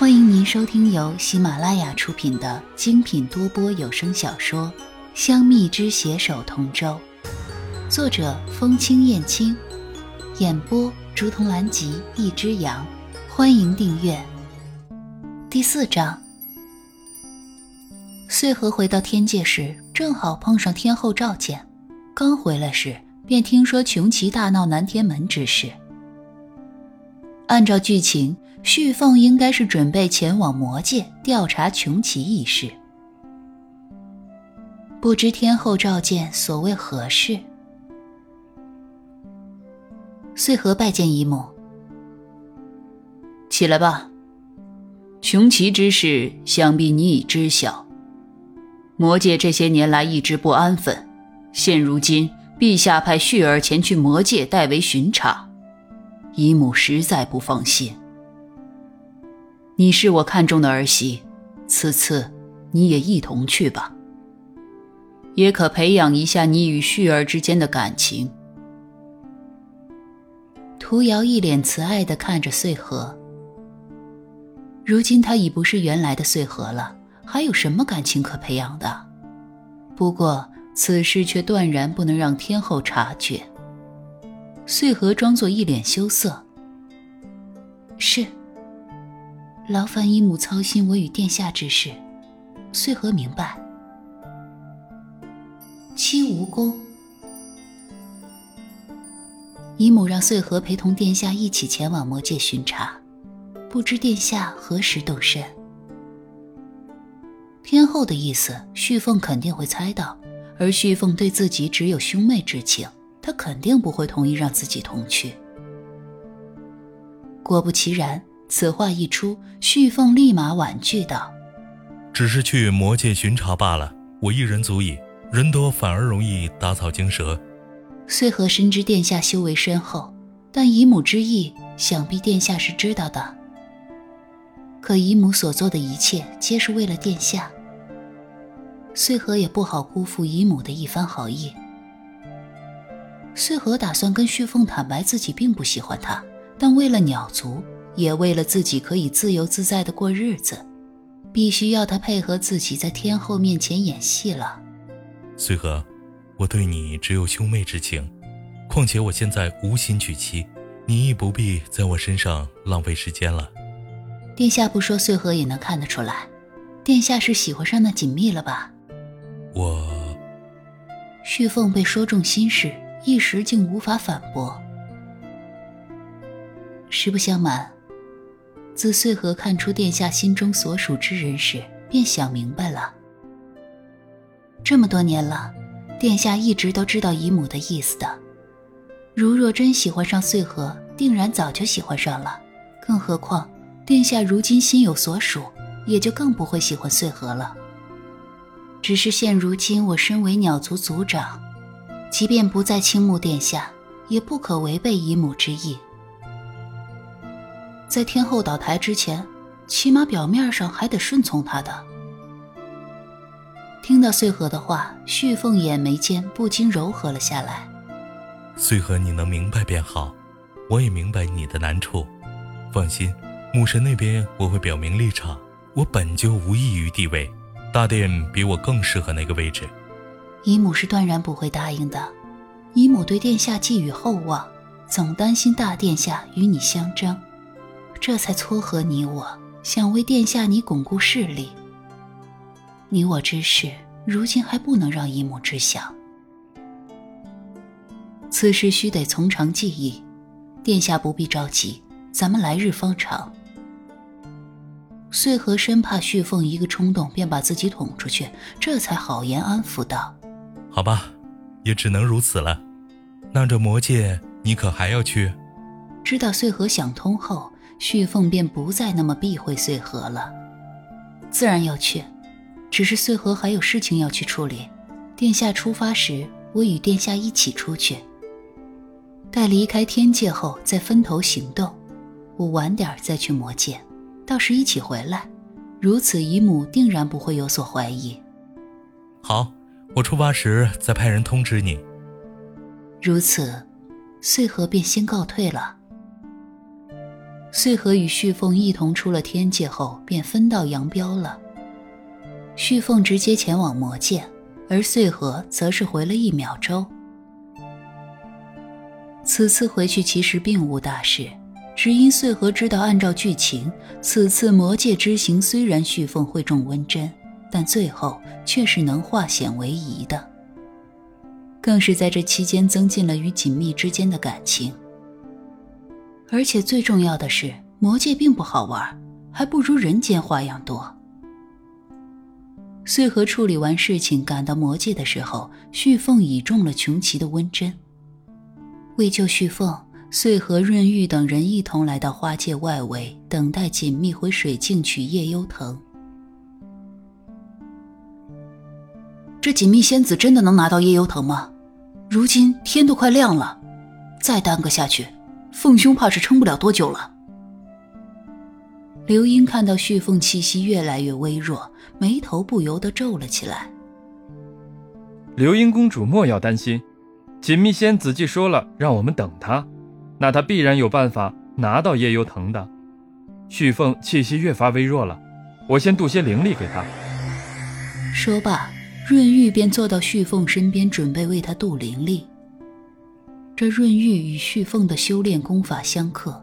欢迎您收听由喜马拉雅出品的精品多播有声小说《香蜜之携手同舟》，作者风清燕青，演播竹筒兰吉一只羊。欢迎订阅。第四章，穗禾回到天界时，正好碰上天后召见。刚回来时，便听说穷奇大闹南天门之事。按照剧情。旭凤应该是准备前往魔界调查穷奇一事，不知天后召见所谓何事？穗禾拜见姨母，起来吧。穷奇之事，想必你已知晓。魔界这些年来一直不安分，现如今陛下派旭儿前去魔界代为巡查，姨母实在不放心。你是我看中的儿媳，此次你也一同去吧，也可培养一下你与旭儿之间的感情。涂瑶一脸慈爱地看着穗禾，如今他已不是原来的穗禾了，还有什么感情可培养的？不过此事却断然不能让天后察觉。穗禾装作一脸羞涩，是。劳烦姨母操心我与殿下之事，穗禾明白。七无功，姨母让穗禾陪同殿下一起前往魔界巡查，不知殿下何时动身？天后的意思，旭凤肯定会猜到，而旭凤对自己只有兄妹之情，她肯定不会同意让自己同去。果不其然。此话一出，旭凤立马婉拒道：“只是去魔界巡查罢了，我一人足矣。人多反而容易打草惊蛇。”穗禾深知殿下修为深厚，但姨母之意，想必殿下是知道的。可姨母所做的一切，皆是为了殿下。穗禾也不好辜负姨母的一番好意。穗禾打算跟旭凤坦白自己并不喜欢他，但为了鸟族。也为了自己可以自由自在的过日子，必须要他配合自己在天后面前演戏了。穗禾，我对你只有兄妹之情，况且我现在无心娶妻，你亦不必在我身上浪费时间了。殿下不说，穗禾也能看得出来，殿下是喜欢上那锦觅了吧？我，旭凤被说中心事，一时竟无法反驳。实不相瞒。自穗禾看出殿下心中所属之人时，便想明白了。这么多年了，殿下一直都知道姨母的意思的。如若真喜欢上穗禾，定然早就喜欢上了。更何况，殿下如今心有所属，也就更不会喜欢穗禾了。只是现如今，我身为鸟族族长，即便不再倾慕殿下，也不可违背姨母之意。在天后倒台之前，起码表面上还得顺从她的。听到穗禾的话，旭凤眼眉间不禁柔和了下来。穗禾，你能明白便好，我也明白你的难处。放心，母神那边我会表明立场。我本就无异于地位，大殿比我更适合那个位置。姨母是断然不会答应的。姨母对殿下寄予厚望，总担心大殿下与你相争。这才撮合你我，想为殿下你巩固势力。你我之事，如今还不能让姨母知晓。此事须得从长计议，殿下不必着急，咱们来日方长。穗禾生怕旭凤一个冲动便把自己捅出去，这才好言安抚道：“好吧，也只能如此了。那这魔界，你可还要去？”知道穗禾想通后。旭凤便不再那么避讳穗禾了，自然要去，只是穗禾还有事情要去处理。殿下出发时，我与殿下一起出去。待离开天界后再分头行动，我晚点再去魔界，到时一起回来。如此，姨母定然不会有所怀疑。好，我出发时再派人通知你。如此，穗禾便先告退了。穗禾与旭凤一同出了天界后，便分道扬镳了。旭凤直接前往魔界，而穗禾则是回了一秒洲。此次回去其实并无大事，只因穗禾知道，按照剧情，此次魔界之行虽然旭凤会中温针，但最后却是能化险为夷的。更是在这期间增进了与锦觅之间的感情。而且最重要的是，魔界并不好玩，还不如人间花样多。穗禾处理完事情，赶到魔界的时候，旭凤已中了穷奇的温针。为救旭凤，穗禾、润玉等人一同来到花界外围，等待锦觅回水镜取夜幽藤。这锦觅仙子真的能拿到夜幽藤吗？如今天都快亮了，再耽搁下去，凤兄怕是撑不了多久了。刘英看到旭凤气息越来越微弱，眉头不由得皱了起来。刘英公主莫要担心，锦觅仙子既说了让我们等她，那她必然有办法拿到夜幽藤的。旭凤气息越发微弱了，我先渡些灵力给她。说罢。润玉便坐到旭凤身边，准备为她渡灵力。这润玉与旭凤的修炼功法相克，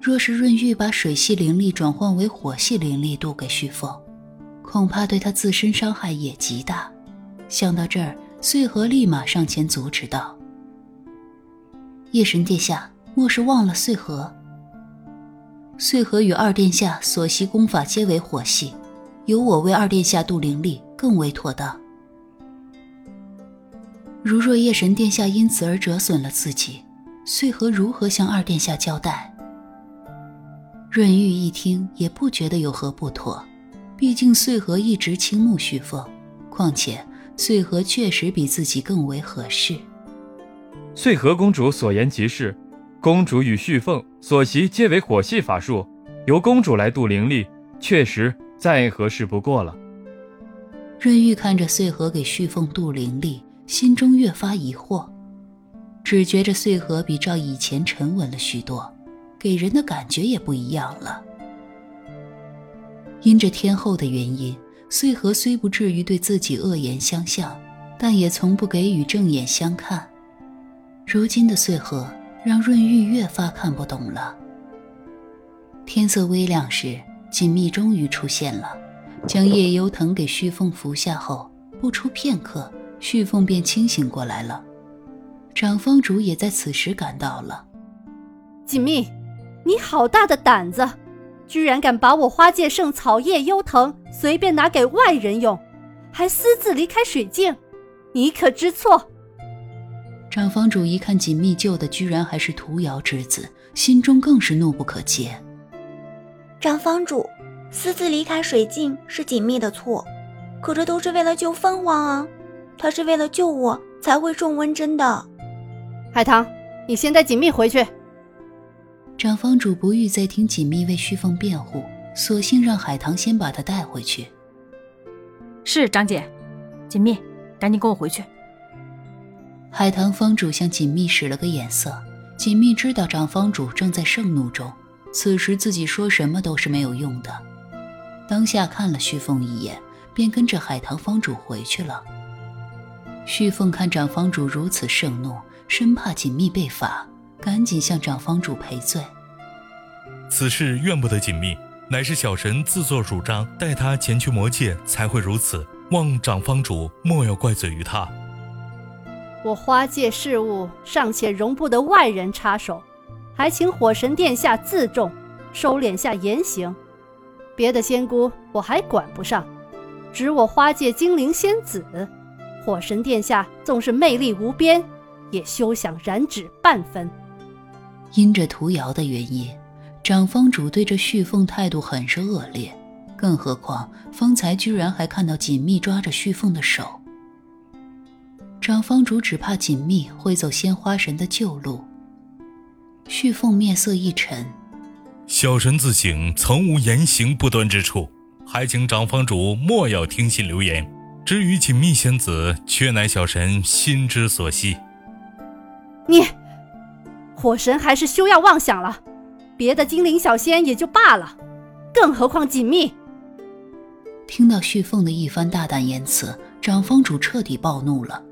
若是润玉把水系灵力转换为火系灵力渡给旭凤，恐怕对她自身伤害也极大。想到这儿，穗禾立马上前阻止道：“夜神殿下，莫是忘了穗禾？穗禾与二殿下所习功法皆为火系，由我为二殿下渡灵力。”更为妥当。如若夜神殿下因此而折损了自己，穗禾如何向二殿下交代？润玉一听也不觉得有何不妥，毕竟穗禾一直倾慕旭凤，况且穗禾确实比自己更为合适。穗禾公主所言极是，公主与旭凤所习皆为火系法术，由公主来渡灵力，确实再合适不过了。润玉看着穗禾给旭凤渡灵力，心中越发疑惑，只觉着穗禾比照以前沉稳了许多，给人的感觉也不一样了。因着天后的原因，穗禾虽不至于对自己恶言相向，但也从不给予正眼相看。如今的穗禾让润玉越发看不懂了。天色微亮时，锦觅终于出现了。将夜幽藤给旭凤服下后，不出片刻，旭凤便清醒过来了。长风主也在此时赶到了。锦觅，你好大的胆子，居然敢把我花界圣草叶幽藤随便拿给外人用，还私自离开水镜，你可知错？长方主一看锦觅救的居然还是屠瑶之子，心中更是怒不可遏。长方主。私自离开水镜是锦觅的错，可这都是为了救凤凰啊！他是为了救我才会中温针的。海棠，你先带锦觅回去。长房主不欲再听锦觅为旭凤辩护，索性让海棠先把她带回去。是长姐，锦觅，赶紧跟我回去。海棠方主向锦觅使了个眼色，锦觅知道长方主正在盛怒中，此时自己说什么都是没有用的。当下看了旭凤一眼，便跟着海棠方主回去了。旭凤看长方主如此盛怒，生怕锦觅被罚，赶紧向长方主赔罪。此事怨不得锦觅，乃是小神自作主张带他前去魔界，才会如此。望长方主莫要怪罪于他。我花界事务尚且容不得外人插手，还请火神殿下自重，收敛下言行。别的仙姑我还管不上，只我花界精灵仙子，火神殿下纵是魅力无边，也休想染指半分。因着涂瑶的原因，长方主对这旭凤态度很是恶劣，更何况方才居然还看到锦觅抓着旭凤的手。长方主只怕锦觅会走鲜花神的旧路。旭凤面色一沉。小神自省，曾无言行不端之处，还请长方主莫要听信流言。至于锦觅仙子，却乃小神心之所系。你，火神还是休要妄想了。别的精灵小仙也就罢了，更何况锦觅。听到旭凤的一番大胆言辞，长房主彻底暴怒了。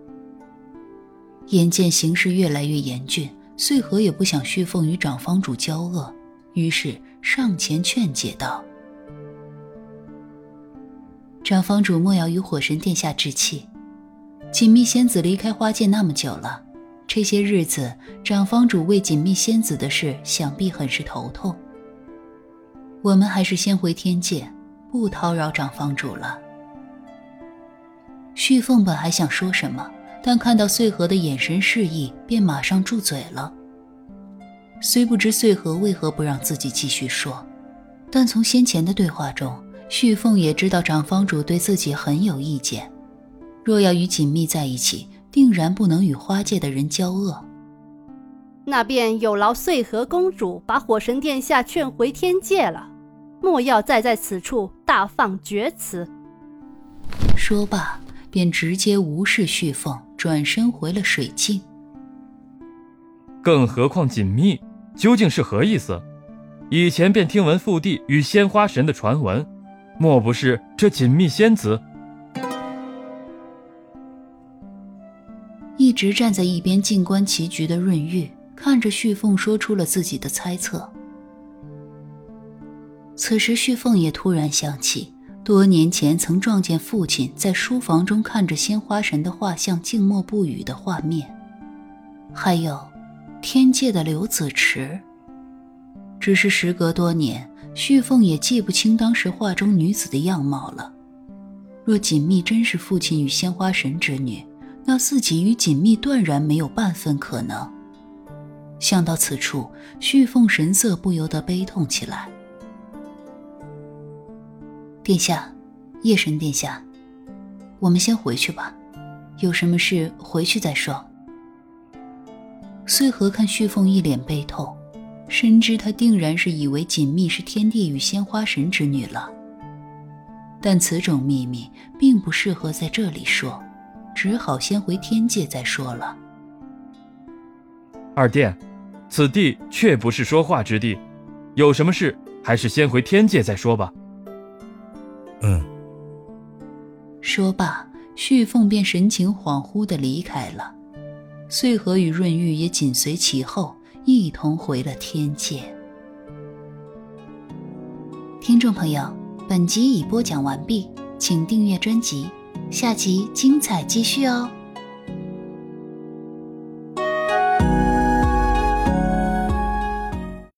眼见形势越来越严峻，穗禾也不想旭凤与长房主交恶，于是上前劝解道：“长房主莫要与火神殿下置气。锦觅仙子离开花界那么久了，这些日子长房主为锦觅仙子的事，想必很是头痛。我们还是先回天界，不叨扰长房主了。”旭凤本还想说什么。但看到穗禾的眼神示意，便马上住嘴了。虽不知穗禾为何不让自己继续说，但从先前的对话中，旭凤也知道长房主对自己很有意见。若要与锦觅在一起，定然不能与花界的人交恶。那便有劳穗禾公主把火神殿下劝回天界了，莫要再在此处大放厥词。说罢，便直接无视旭凤。转身回了水镜。更何况锦觅究竟是何意思？以前便听闻父帝与鲜花神的传闻，莫不是这锦觅仙子？一直站在一边静观棋局的润玉，看着旭凤说出了自己的猜测。此时，旭凤也突然想起。多年前曾撞见父亲在书房中看着鲜花神的画像静默不语的画面，还有天界的刘子池。只是时隔多年，旭凤也记不清当时画中女子的样貌了。若锦觅真是父亲与鲜花神之女，那自己与锦觅断然没有半分可能。想到此处，旭凤神色不由得悲痛起来。殿下，夜神殿下，我们先回去吧，有什么事回去再说。穗禾看旭凤一脸悲痛，深知他定然是以为锦觅是天帝与鲜花神之女了。但此种秘密并不适合在这里说，只好先回天界再说了。二殿，此地确不是说话之地，有什么事还是先回天界再说吧。嗯。说罢，旭凤便神情恍惚的离开了，穗禾与润玉也紧随其后，一同回了天界。听众朋友，本集已播讲完毕，请订阅专辑，下集精彩继续哦。